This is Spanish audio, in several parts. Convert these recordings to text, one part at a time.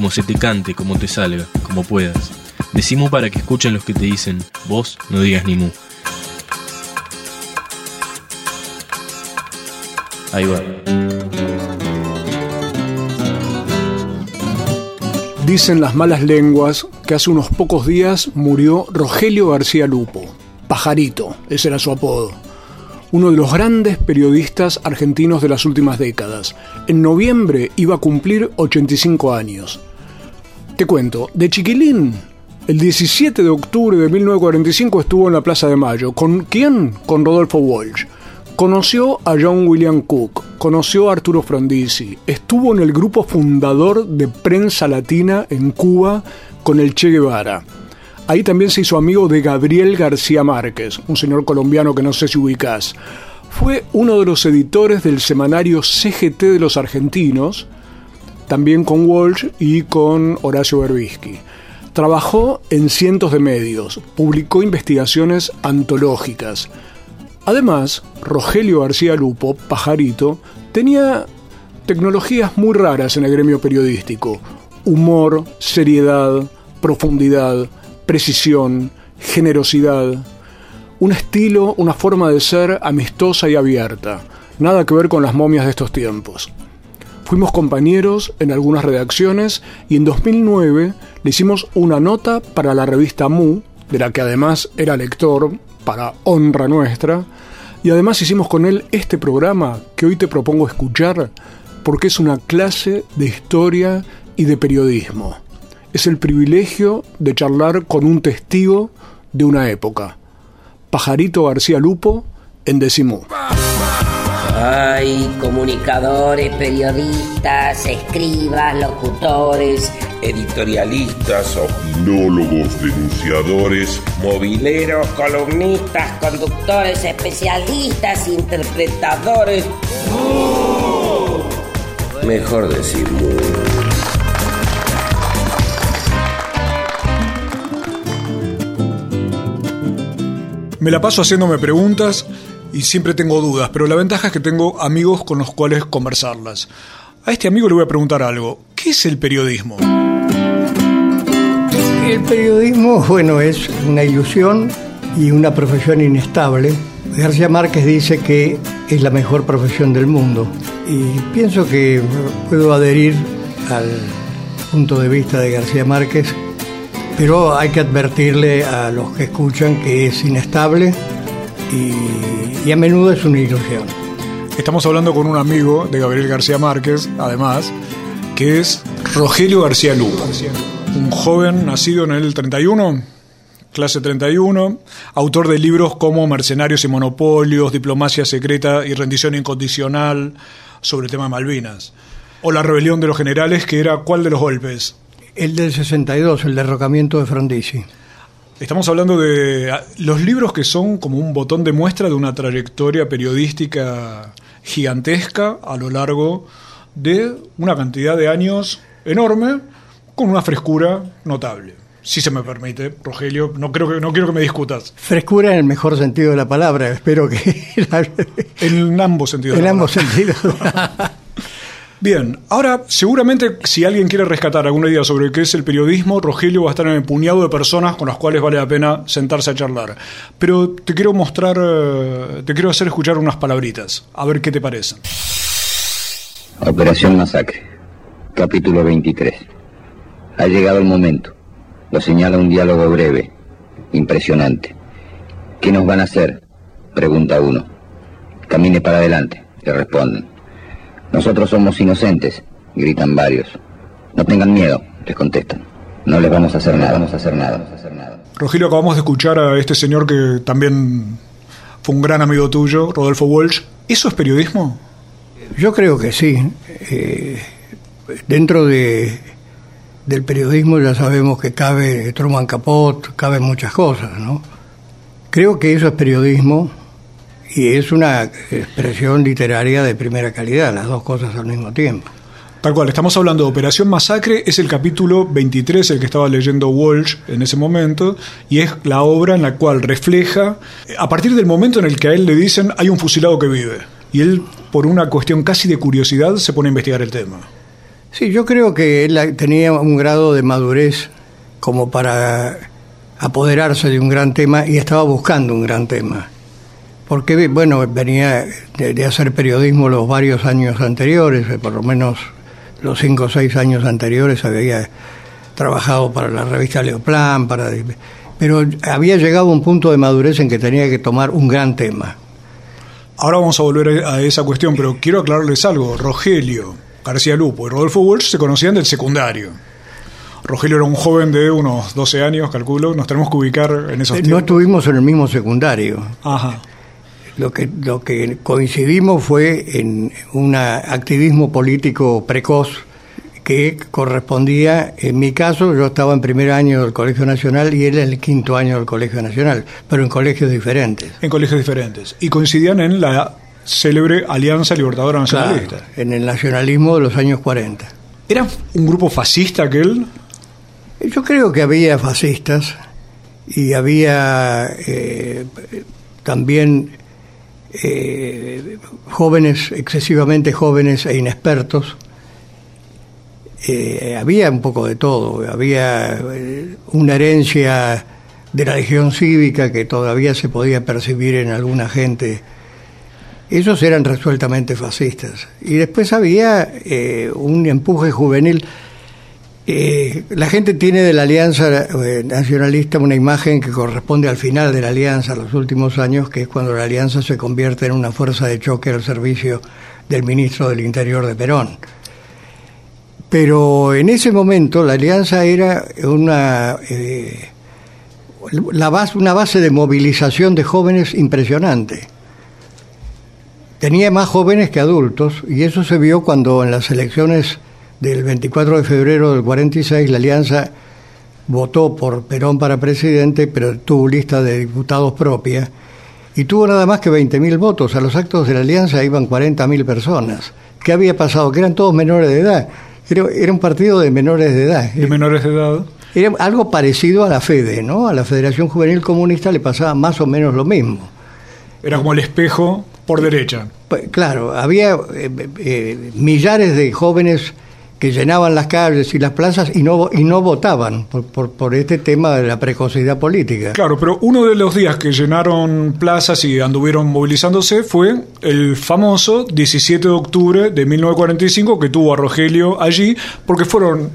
como se te cante, como te salga, como puedas. Decimos para que escuchen los que te dicen, vos no digas ni mu. Ahí va. Dicen las malas lenguas que hace unos pocos días murió Rogelio García Lupo. Pajarito, ese era su apodo. Uno de los grandes periodistas argentinos de las últimas décadas. En noviembre iba a cumplir 85 años. Te cuento, de chiquilín, el 17 de octubre de 1945 estuvo en la Plaza de Mayo. ¿Con quién? Con Rodolfo Walsh. Conoció a John William Cook, conoció a Arturo Frondizi, estuvo en el grupo fundador de Prensa Latina en Cuba con el Che Guevara. Ahí también se hizo amigo de Gabriel García Márquez, un señor colombiano que no sé si ubicás. Fue uno de los editores del semanario CGT de los argentinos, también con Walsh y con Horacio Berbisky. Trabajó en cientos de medios, publicó investigaciones antológicas. Además, Rogelio García Lupo, Pajarito, tenía tecnologías muy raras en el gremio periodístico. Humor, seriedad, profundidad, precisión, generosidad. Un estilo, una forma de ser amistosa y abierta. Nada que ver con las momias de estos tiempos. Fuimos compañeros en algunas redacciones y en 2009 le hicimos una nota para la revista Mu, de la que además era lector, para honra nuestra, y además hicimos con él este programa que hoy te propongo escuchar porque es una clase de historia y de periodismo. Es el privilegio de charlar con un testigo de una época. Pajarito García Lupo en Decimú. Hay comunicadores, periodistas, escribas, locutores, editorialistas, opinólogos, denunciadores, mobileros, columnistas, conductores, especialistas, interpretadores. Mejor decir Me la paso haciéndome preguntas y siempre tengo dudas, pero la ventaja es que tengo amigos con los cuales conversarlas. A este amigo le voy a preguntar algo. ¿Qué es el periodismo? El periodismo, bueno, es una ilusión y una profesión inestable. García Márquez dice que es la mejor profesión del mundo y pienso que puedo adherir al punto de vista de García Márquez, pero hay que advertirle a los que escuchan que es inestable y, y a menudo es una ilusión. Estamos hablando con un amigo de Gabriel García Márquez, además, que es Rogelio García Lugo un joven nacido en el 31, clase 31, autor de libros como Mercenarios y Monopolios, Diplomacia Secreta y Rendición Incondicional sobre el tema de Malvinas. O La Rebelión de los Generales, que era ¿cuál de los golpes? El del 62, el derrocamiento de Frondizi. Estamos hablando de ah, los libros que son como un botón de muestra de una trayectoria periodística gigantesca a lo largo de una cantidad de años enorme con una frescura notable. Si se me permite, Rogelio, no creo que no quiero que me discutas. Frescura en el mejor sentido de la palabra, espero que en ambos sentidos. En ambos sentidos. Bien, ahora seguramente si alguien quiere rescatar alguna idea sobre qué es el periodismo, Rogelio va a estar en el puñado de personas con las cuales vale la pena sentarse a charlar. Pero te quiero mostrar, eh, te quiero hacer escuchar unas palabritas, a ver qué te parecen. Operación Masacre, capítulo 23. Ha llegado el momento. Lo señala un diálogo breve, impresionante. ¿Qué nos van a hacer? Pregunta uno. Camine para adelante, le responden. Nosotros somos inocentes, gritan varios. No tengan miedo, les contestan. No les vamos a hacer nada, vamos a hacer nada. Vamos a hacer nada. Rogelio, acabamos de escuchar a este señor que también fue un gran amigo tuyo, Rodolfo Walsh. ¿Eso es periodismo? Yo creo que sí. Eh, dentro de del periodismo ya sabemos que cabe Truman Capot, cabe muchas cosas, ¿no? Creo que eso es periodismo y es una expresión literaria de primera calidad, las dos cosas al mismo tiempo. Tal cual, estamos hablando de Operación Masacre, es el capítulo 23, el que estaba leyendo Walsh en ese momento, y es la obra en la cual refleja, a partir del momento en el que a él le dicen hay un fusilado que vive, y él, por una cuestión casi de curiosidad, se pone a investigar el tema. Sí, yo creo que él tenía un grado de madurez como para apoderarse de un gran tema y estaba buscando un gran tema. Porque, bueno, venía de, hacer periodismo los varios años anteriores, eh, por lo menos los cinco o seis años anteriores había trabajado para la revista Leoplan, para, pero había llegado a un punto de madurez en que tenía que tomar un gran tema. Ahora vamos a volver a esa cuestión, pero quiero aclararles algo. Rogelio García Lupo y Rodolfo Walsh se conocían del secundario. Rogelio era un joven de unos 12 años, calculo. Nos tenemos que ubicar en esos tiempos. No estuvimos en el mismo secundario. Ajá. Lo que, lo que coincidimos fue en un activismo político precoz que correspondía, en mi caso, yo estaba en primer año del Colegio Nacional y él en el quinto año del Colegio Nacional, pero en colegios diferentes. En colegios diferentes. Y coincidían en la célebre Alianza Libertadora Nacionalista. en el nacionalismo de los años 40. ¿Era un grupo fascista aquel? Yo creo que había fascistas y había eh, también eh, jóvenes, excesivamente jóvenes e inexpertos. Eh, había un poco de todo, había eh, una herencia de la legión cívica que todavía se podía percibir en alguna gente. Esos eran resueltamente fascistas. Y después había un empuje juvenil. Eh, la gente tiene de la Alianza eh, Nacionalista una imagen que corresponde al final de la Alianza, los últimos años, que es cuando la Alianza se convierte en una fuerza de choque al servicio del ministro del Interior de Perón. Pero en ese momento la Alianza era una, eh, la base, una base de movilización de jóvenes impresionante. Tenía más jóvenes que adultos y eso se vio cuando en las elecciones del 24 de febrero del 46, la Alianza votó por Perón para presidente, pero tuvo lista de diputados propia, y tuvo nada más que 20.000 votos. A los actos de la Alianza iban 40.000 personas. ¿Qué había pasado? Que eran todos menores de edad. Era, un partido de menores de edad. De menores de edad. Era algo parecido a la FEDE, ¿no? A la Federación Juvenil Comunista le pasaba más o menos lo mismo. Era como el espejo por derecha. Pues, claro, había eh, eh, millares de jóvenes que llenaban las calles y las plazas y no, y no votaban por, por, este tema de la precocidad política. Claro, pero uno de los días que llenaron plazas y anduvieron movilizándose fue el famoso 17 de octubre de 1945 que tuvo a Rogelio allí porque fueron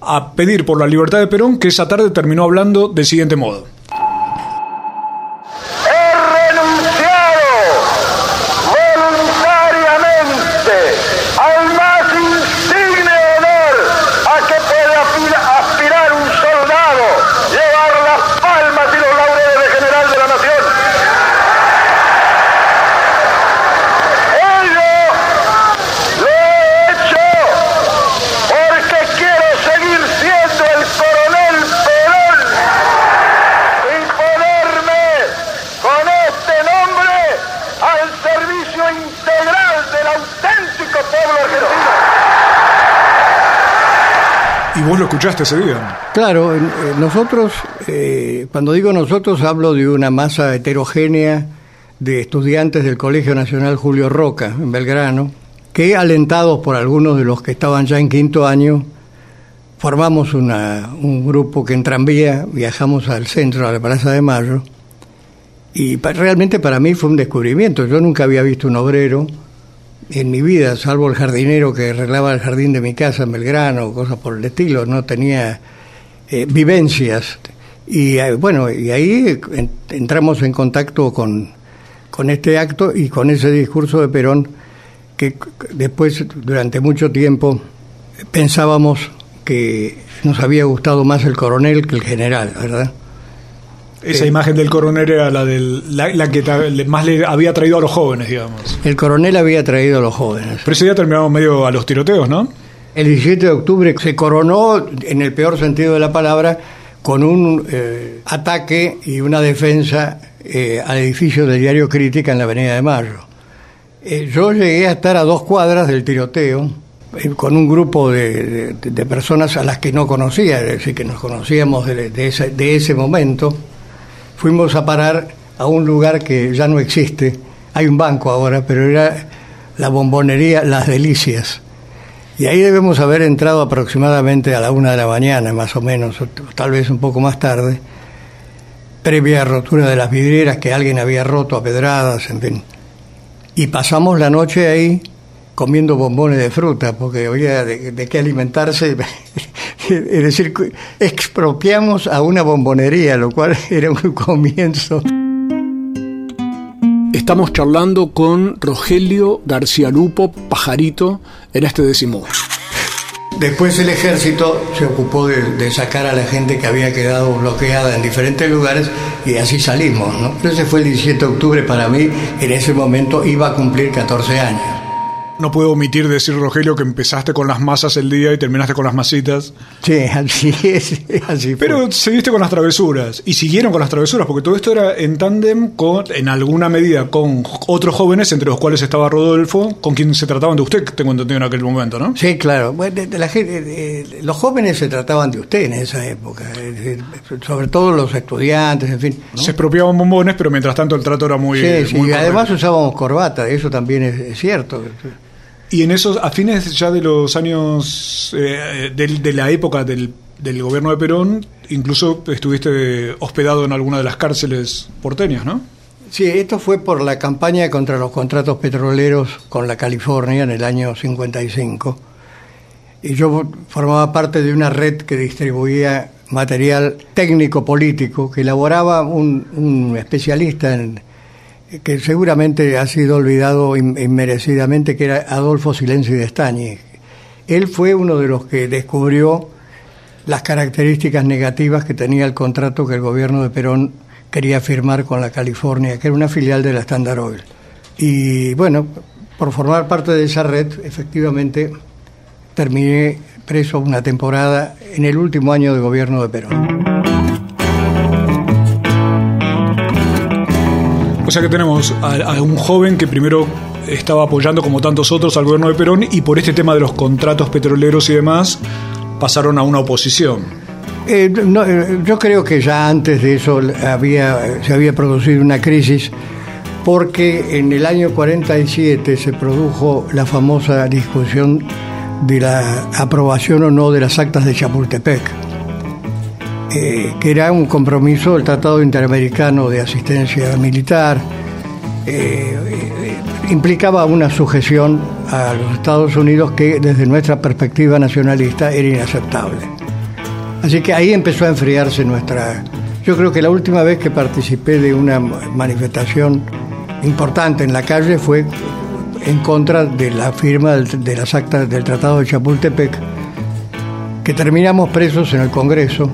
a pedir por la libertad de Perón que esa tarde terminó hablando del siguiente modo. ¿Y vos lo escuchaste ese día? Claro, eh, nosotros, eh, cuando digo nosotros, hablo de una masa heterogénea de estudiantes del Colegio Nacional Julio Roca, en Belgrano, que alentados por algunos de los que estaban ya en quinto año, formamos un grupo que en tranvía viajamos al centro, a la Plaza de Mayo, y realmente para mí fue un descubrimiento. Yo nunca había visto un obrero en mi vida, salvo el jardinero que arreglaba el jardín de mi casa en Belgrano, cosas por el estilo, no tenía eh, vivencias. Y eh, bueno, y ahí entramos en contacto con, con este acto y con ese discurso de Perón, que después, durante mucho tiempo, pensábamos que nos había gustado más el coronel que el general, ¿verdad? Esa imagen del coronel era la, del, la, que más le había traído a los jóvenes, digamos. El coronel había traído a los jóvenes. Pero ese día terminamos medio a los tiroteos, ¿no? El 17 de octubre se coronó, en el peor sentido de la palabra, con un eh, ataque y una defensa eh, al edificio del diario Crítica en la Avenida de Mayo. Eh, yo llegué a estar a dos cuadras del tiroteo con un grupo de, personas a las que no conocía, es decir, que nos conocíamos de, ese, de ese momento. Fuimos a parar a un lugar que ya no existe. Hay un banco ahora, pero era la bombonería Las Delicias y ahí debemos haber entrado aproximadamente a la una de la mañana, más o menos, tal vez un poco más tarde, previa rotura de las vidrieras que alguien había roto a pedradas, en fin. Y pasamos la noche ahí comiendo bombones de fruta, porque había de, de qué alimentarse. es decir, expropiamos a una bombonería, lo cual era un comienzo. Estamos charlando con Rogelio García Lupo, pajarito, en este décimo. Después el ejército se ocupó de, sacar a la gente que había quedado bloqueada en diferentes lugares y así salimos. ¿no? Ese fue el 17 de octubre para mí, en ese momento iba a cumplir 14 años. No puedo omitir decir, Rogelio, que empezaste con las masas el día y terminaste con las masitas. Sí, así es. Así Pero seguiste con las travesuras y siguieron con las travesuras, porque todo esto era en tándem con, en alguna medida, con otros jóvenes, entre los cuales estaba Rodolfo, con quien se trataban de usted, tengo entendido en aquel momento, ¿no? Sí, claro. la los jóvenes se trataban de usted en esa época, sobre todo los estudiantes, en fin. Se expropiaban bombones, pero mientras tanto el trato era muy. Sí, sí, y además usábamos corbata, eso también es cierto. Y en esos, a fines ya de los años, eh, de, la época del, gobierno de Perón, incluso estuviste hospedado en alguna de las cárceles porteñas, ¿no? Sí, esto fue por la campaña contra los contratos petroleros con la California en el año 55. Y yo formaba parte de una red que distribuía material técnico-político que elaboraba un especialista en que seguramente ha sido olvidado inmerecidamente, que era Adolfo Silencio de Estañi. Él fue uno de los que descubrió las características negativas que tenía el contrato que el gobierno de Perón quería firmar con la California, que era una filial de la Standard Oil. Y bueno, por formar parte de esa red, efectivamente, terminé preso una temporada en el último año de gobierno de Perón. O sea que tenemos a, un joven que primero estaba apoyando, como tantos otros, al gobierno de Perón y por este tema de los contratos petroleros y demás pasaron a una oposición. Eh, eh, yo creo que ya antes de eso había, se había producido una crisis porque en el año 47 se produjo la famosa discusión de la aprobación o no de las actas de Chapultepec, eh, que era un compromiso del Tratado Interamericano de Asistencia Militar, eh, eh, implicaba una sujeción a los Estados Unidos que desde nuestra perspectiva nacionalista era inaceptable. Así que ahí empezó a enfriarse nuestra... Yo creo que la última vez que participé de una manifestación importante en la calle fue en contra de la firma de las actas del Tratado de Chapultepec, que terminamos presos en el Congreso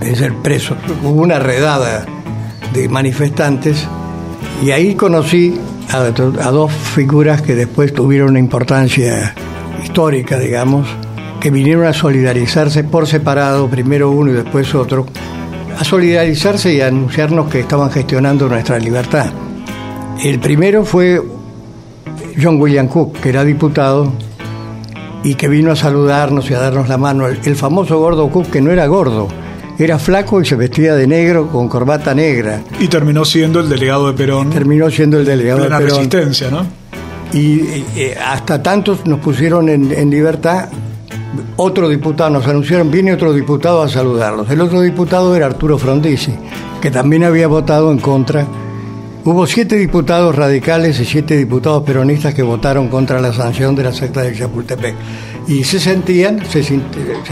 de ser preso. Hubo una redada de manifestantes y ahí conocí a, dos figuras que después tuvieron una importancia histórica, digamos, que vinieron a solidarizarse por separado, primero uno y después otro, a solidarizarse y a anunciarnos que estaban gestionando nuestra libertad. El primero fue John William Cook, que era diputado y que vino a saludarnos y a darnos la mano. el famoso gordo Cook, que no era gordo, era flaco y se vestía de negro con corbata negra. Y terminó siendo el delegado de Perón. Terminó siendo el delegado de Perón. resistencia, ¿no? Y eh, hasta tantos nos pusieron en, libertad. Otro diputado, nos anunciaron, viene otro diputado a saludarlos. El otro diputado era Arturo Frondizi, que también había votado en contra. Hubo siete diputados radicales y siete diputados peronistas que votaron contra la sanción de la secta de Chapultepec y se sentían, se,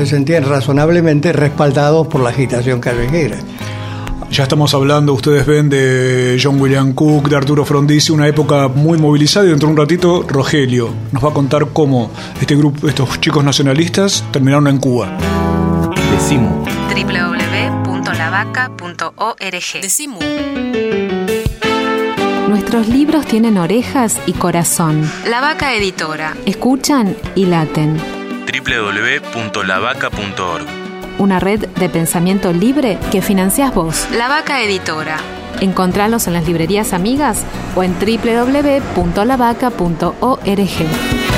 sentían razonablemente respaldados por la agitación callejera. Ya estamos hablando, ustedes ven, de John William Cook, de Arturo Frondizi, una época muy movilizada y dentro de un ratito Rogelio nos va a contar cómo este grupo, estos chicos nacionalistas terminaron en Cuba. Decimu. www.lavaca.org. Decimu. Nuestros libros tienen orejas y corazón. La Vaca Editora. Escuchan y laten. www.lavaca.org. Una red de pensamiento libre que financias vos. La Vaca Editora. Encontralos en las librerías amigas o en www.lavaca.org.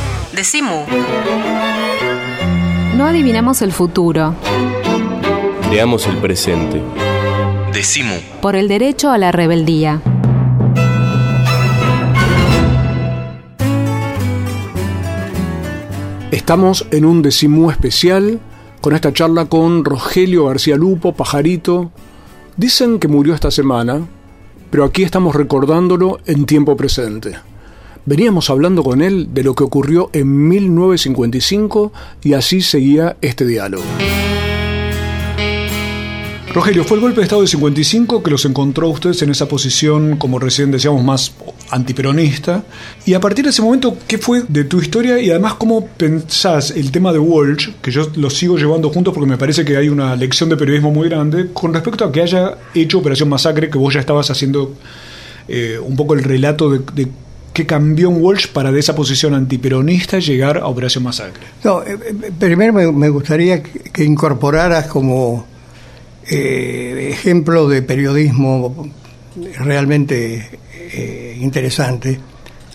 Decimu. No adivinamos el futuro. Creamos el presente. Decimu. Por el derecho a la rebeldía. Estamos en un Decimu especial con esta charla con Rogelio García Lupo, Pajarito. Dicen que murió esta semana, pero aquí estamos recordándolo en tiempo presente. Veníamos hablando con él de lo que ocurrió en 1955 y así seguía este diálogo. Rogelio, fue el golpe de Estado de 55 que los encontró ustedes en esa posición, como recién decíamos, más antiperonista. Y a partir de ese momento, ¿qué fue de tu historia y además cómo pensás el tema de Walsh, que yo lo sigo llevando juntos porque me parece que hay una lección de periodismo muy grande, con respecto a que haya hecho Operación Masacre, que vos ya estabas haciendo eh, un poco el relato de ¿Qué cambió en Walsh para de esa posición antiperonista llegar a Operación Masacre? No, eh, eh, primero me, gustaría que incorporaras como eh, ejemplo de periodismo realmente interesante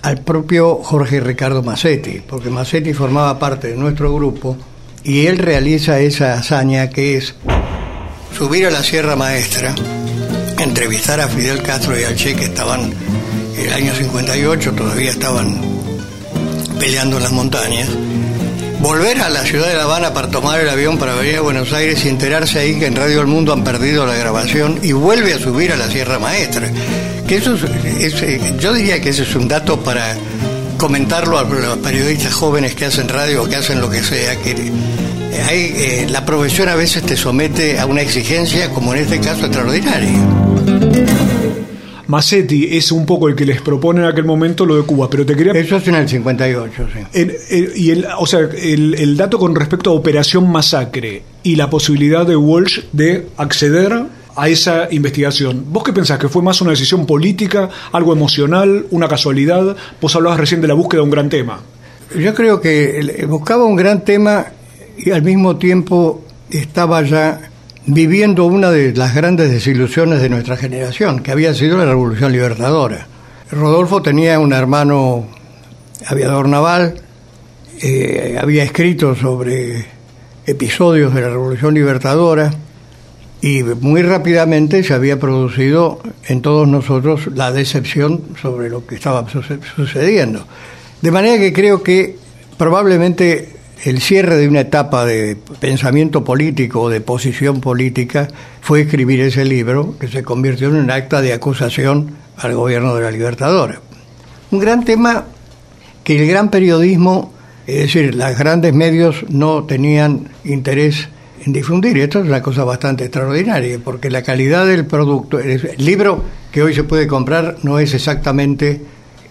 al propio Jorge Ricardo Massetti, porque Massetti formaba parte de nuestro grupo y él realiza esa hazaña que es subir a la Sierra Maestra, entrevistar a Fidel Castro y al Che que estaban el año 58 todavía estaban peleando en las montañas, volver a la ciudad de La Habana para tomar el avión para venir a Buenos Aires y enterarse ahí que en Radio El Mundo han perdido la grabación y vuelve a subir a la Sierra Maestra. Que eso es, eh, yo diría que ese es un dato para comentarlo a los periodistas jóvenes que hacen radio o que hacen lo que sea, que hay, eh, la profesión a veces te somete a una exigencia, como en este caso, extraordinaria. Massetti es un poco el que les propone en aquel momento lo de Cuba, pero te quería... Eso es en el 58, sí. y el, o sea, el, dato con respecto a Operación Masacre y la posibilidad de Walsh de acceder a esa investigación. ¿Vos qué pensás? ¿Que fue más una decisión política, algo emocional, una casualidad? Vos hablabas recién de la búsqueda de un gran tema. Yo creo que buscaba un gran tema y al mismo tiempo estaba ya viviendo una de las grandes desilusiones de nuestra generación, que había sido la Revolución Libertadora. Rodolfo tenía un hermano aviador naval, eh, había escrito sobre episodios de la Revolución Libertadora y muy rápidamente se había producido en todos nosotros la decepción sobre lo que estaba sucediendo. De manera que creo que probablemente el cierre de una etapa de pensamiento político o de posición política fue escribir ese libro que se convirtió en un acta de acusación al gobierno de la Libertadora. Un gran tema que el gran periodismo, es decir, los grandes medios no tenían interés en difundir. Esto es una cosa bastante extraordinaria, porque la calidad del producto, el libro que hoy se puede comprar no es exactamente,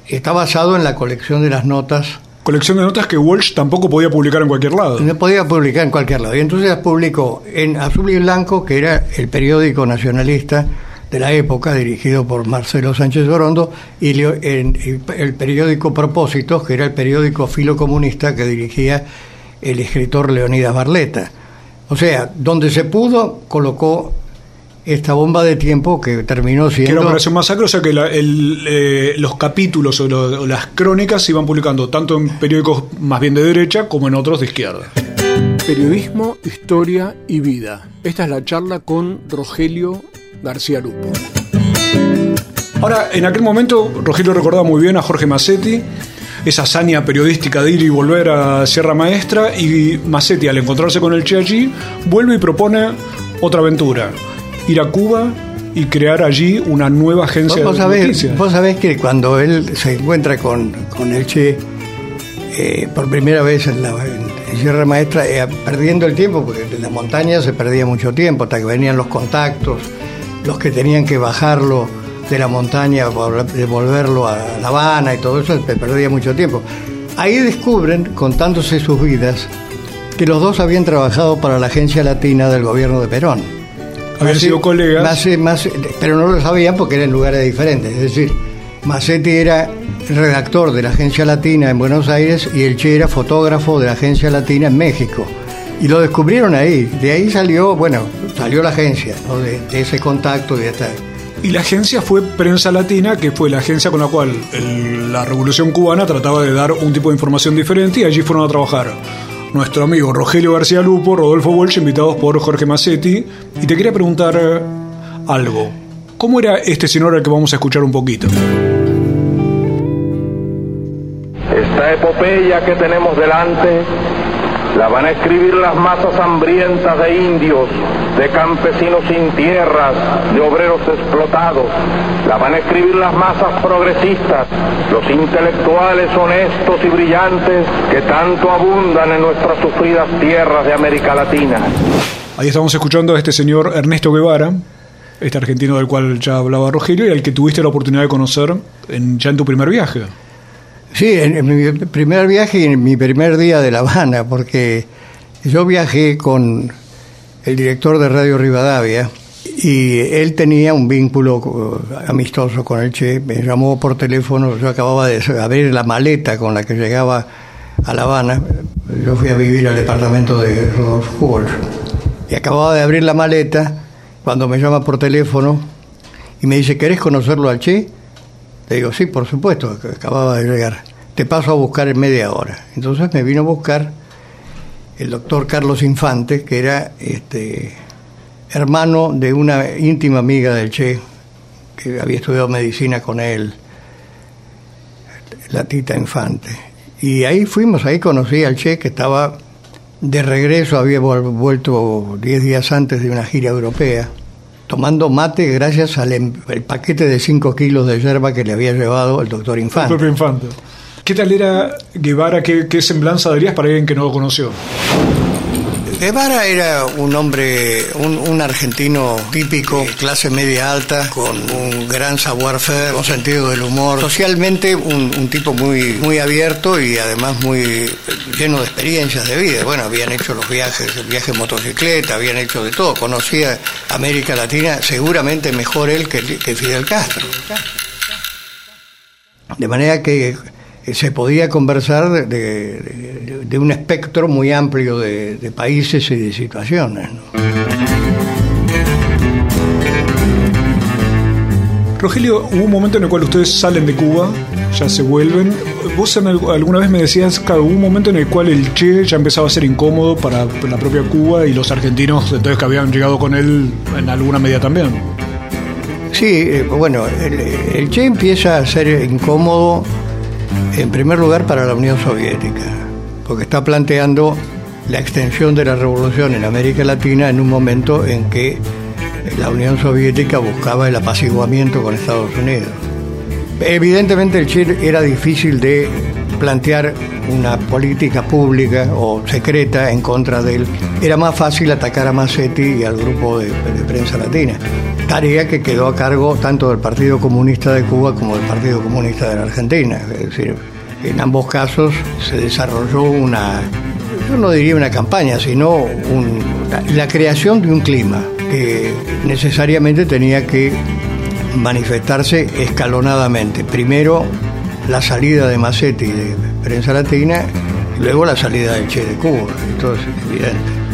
está basado en la colección de las notas colección de notas que Walsh tampoco podía publicar en cualquier lado. No podía publicar en cualquier lado. Y entonces las publicó en Azul y Blanco, que era el periódico nacionalista de la época, dirigido por Marcelo Sánchez Gorondo, y en el periódico Propósitos, que era el periódico filocomunista que dirigía el escritor Leonidas Barleta. O sea, donde se pudo, colocó esta bomba de tiempo que terminó siendo... Que era Operación Masacre, o sea que eh, los capítulos o, las crónicas se iban publicando tanto en periódicos más bien de derecha como en otros de izquierda. Periodismo, historia y vida. Esta es la charla con Rogelio García Lupo. Ahora, en aquel momento, Rogelio recordaba muy bien a Jorge Massetti, esa hazaña periodística de ir y volver a Sierra Maestra, y Massetti, al encontrarse con el Che allí, vuelve y propone otra aventura ir a Cuba y crear allí una nueva agencia ¿Vos de sabés, Vos sabés que cuando él se encuentra con, con el Che, eh, por primera vez en la en Sierra Maestra, eh, perdiendo el tiempo, porque en las montañas se perdía mucho tiempo, hasta que venían los contactos, los que tenían que bajarlo de la montaña, devolverlo a La Habana y todo eso, se perdía mucho tiempo. Ahí descubren, contándose sus vidas, que los dos habían trabajado para la agencia latina del gobierno de Perón. Habían sido colegas. pero no lo sabían porque eran lugares diferentes. Es decir, Massetti era redactor de la Agencia Latina en Buenos Aires y el Che era fotógrafo de la Agencia Latina en México. Y lo descubrieron ahí. De ahí salió, bueno, salió la agencia, de, ese contacto y de esta... Y la agencia fue Prensa Latina, que fue la agencia con la cual la Revolución Cubana trataba de dar un tipo de información diferente y allí fueron a trabajar nuestro amigo Rogelio García Lupo, Rodolfo Walsh, invitados por Jorge Massetti. Y te quería preguntar eh, algo. ¿Cómo era este señor al que vamos a escuchar un poquito? Esta epopeya que tenemos delante la van a escribir las masas hambrientas de indios, de campesinos sin tierras, de obreros explotados. La van a escribir las masas progresistas, los intelectuales honestos y brillantes que tanto abundan en nuestras sufridas tierras de América Latina. Ahí estamos escuchando a este señor Ernesto Guevara, este argentino del cual ya hablaba Rogelio y al que tuviste la oportunidad de conocer en, ya en tu primer viaje. Sí, en, mi primer viaje y en mi primer día de La Habana, porque yo viajé con el director de Radio Rivadavia y él tenía un vínculo amistoso con el Che, me llamó por teléfono, yo acababa de abrir la maleta con la que llegaba a La Habana, yo fui a vivir al departamento de Rodolfo y acababa de abrir la maleta cuando me llama por teléfono y me dice, ¿querés conocerlo al Che? Le digo, sí, por supuesto, acababa de llegar. Te paso a buscar en media hora. Entonces me vino a buscar el doctor Carlos Infante, que era este, hermano de una íntima amiga del Che, que había estudiado medicina con él, la Tita Infante. Y ahí fuimos, ahí conocí al Che, que estaba de regreso, había vuelto diez días antes de una gira europea tomando mate gracias al em, paquete de 5 kilos de yerba que le había llevado el doctor Infante. El Infante. ¿Qué tal era Guevara? ¿Qué, ¿Qué, semblanza darías para alguien que no lo conoció? Guevara era un hombre, un, argentino típico, clase media alta, con un gran savoir-faire, con sentido del humor, socialmente un, tipo muy, muy abierto y además muy lleno de experiencias de vida. Bueno, habían hecho los viajes, el viaje en motocicleta, habían hecho de todo. Conocía América Latina seguramente mejor él que, que Fidel Castro. De manera que se podía conversar de, un espectro muy amplio de, países y de situaciones. Rogelio, hubo un momento en el cual ustedes salen de Cuba, ya se vuelven. Vos alguna vez me decías que hubo un momento en el cual el Che ya empezaba a ser incómodo para la propia Cuba y los argentinos entonces que habían llegado con él en alguna medida también. Sí, eh, bueno, el, el Che empieza a ser incómodo en primer lugar para la Unión Soviética, porque está planteando la extensión de la revolución en América Latina en un momento en que la Unión Soviética buscaba el apaciguamiento con Estados Unidos. Evidentemente el Chile era difícil de plantear una política pública o secreta en contra de él. Era más fácil atacar a Massetti y al grupo de, prensa latina. Tarea que quedó a cargo tanto del Partido Comunista de Cuba como del Partido Comunista de la Argentina. Es decir, en ambos casos se desarrolló una, yo no diría una campaña, sino la creación de un clima que necesariamente tenía que manifestarse escalonadamente. Primero la salida de Massetti de Prensa Latina luego la salida del Che de Cuba. Entonces, evidente.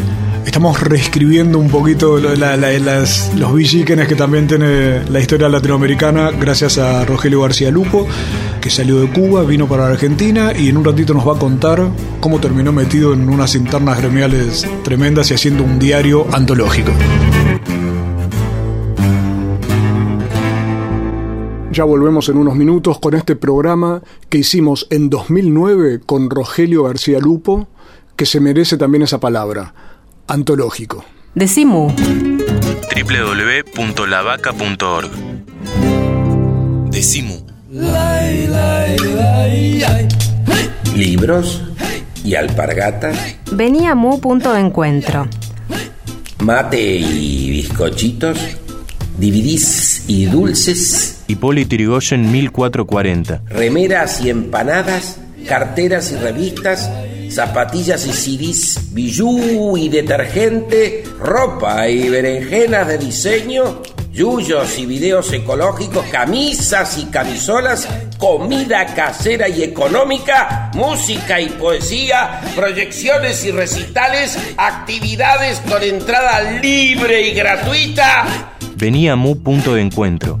Estamos reescribiendo un poquito los villiquenes que también tiene la historia latinoamericana gracias a Rogelio García Lupo, que salió de Cuba, vino para Argentina y en un ratito nos va a contar cómo terminó metido en unas internas gremiales tremendas y haciendo un diario antológico. Ya volvemos en unos minutos con este programa que hicimos en 2009 con Rogelio García Lupo, que se merece también esa palabra antológico. Decimu. www.lavaca.org. Decimu. libros y alpargatas, Venía Mu punto de encuentro. mate y bizcochitos, dividís y dulces, Hipólito Yrigoyen 1440. remeras y empanadas, carteras y revistas, zapatillas y CDs, bijú y detergente, ropa y berenjenas de diseño, yuyos y videos ecológicos, camisas y camisolas, comida casera y económica, música y poesía, proyecciones y recitales, actividades con entrada libre y gratuita. Venía Mu punto de encuentro.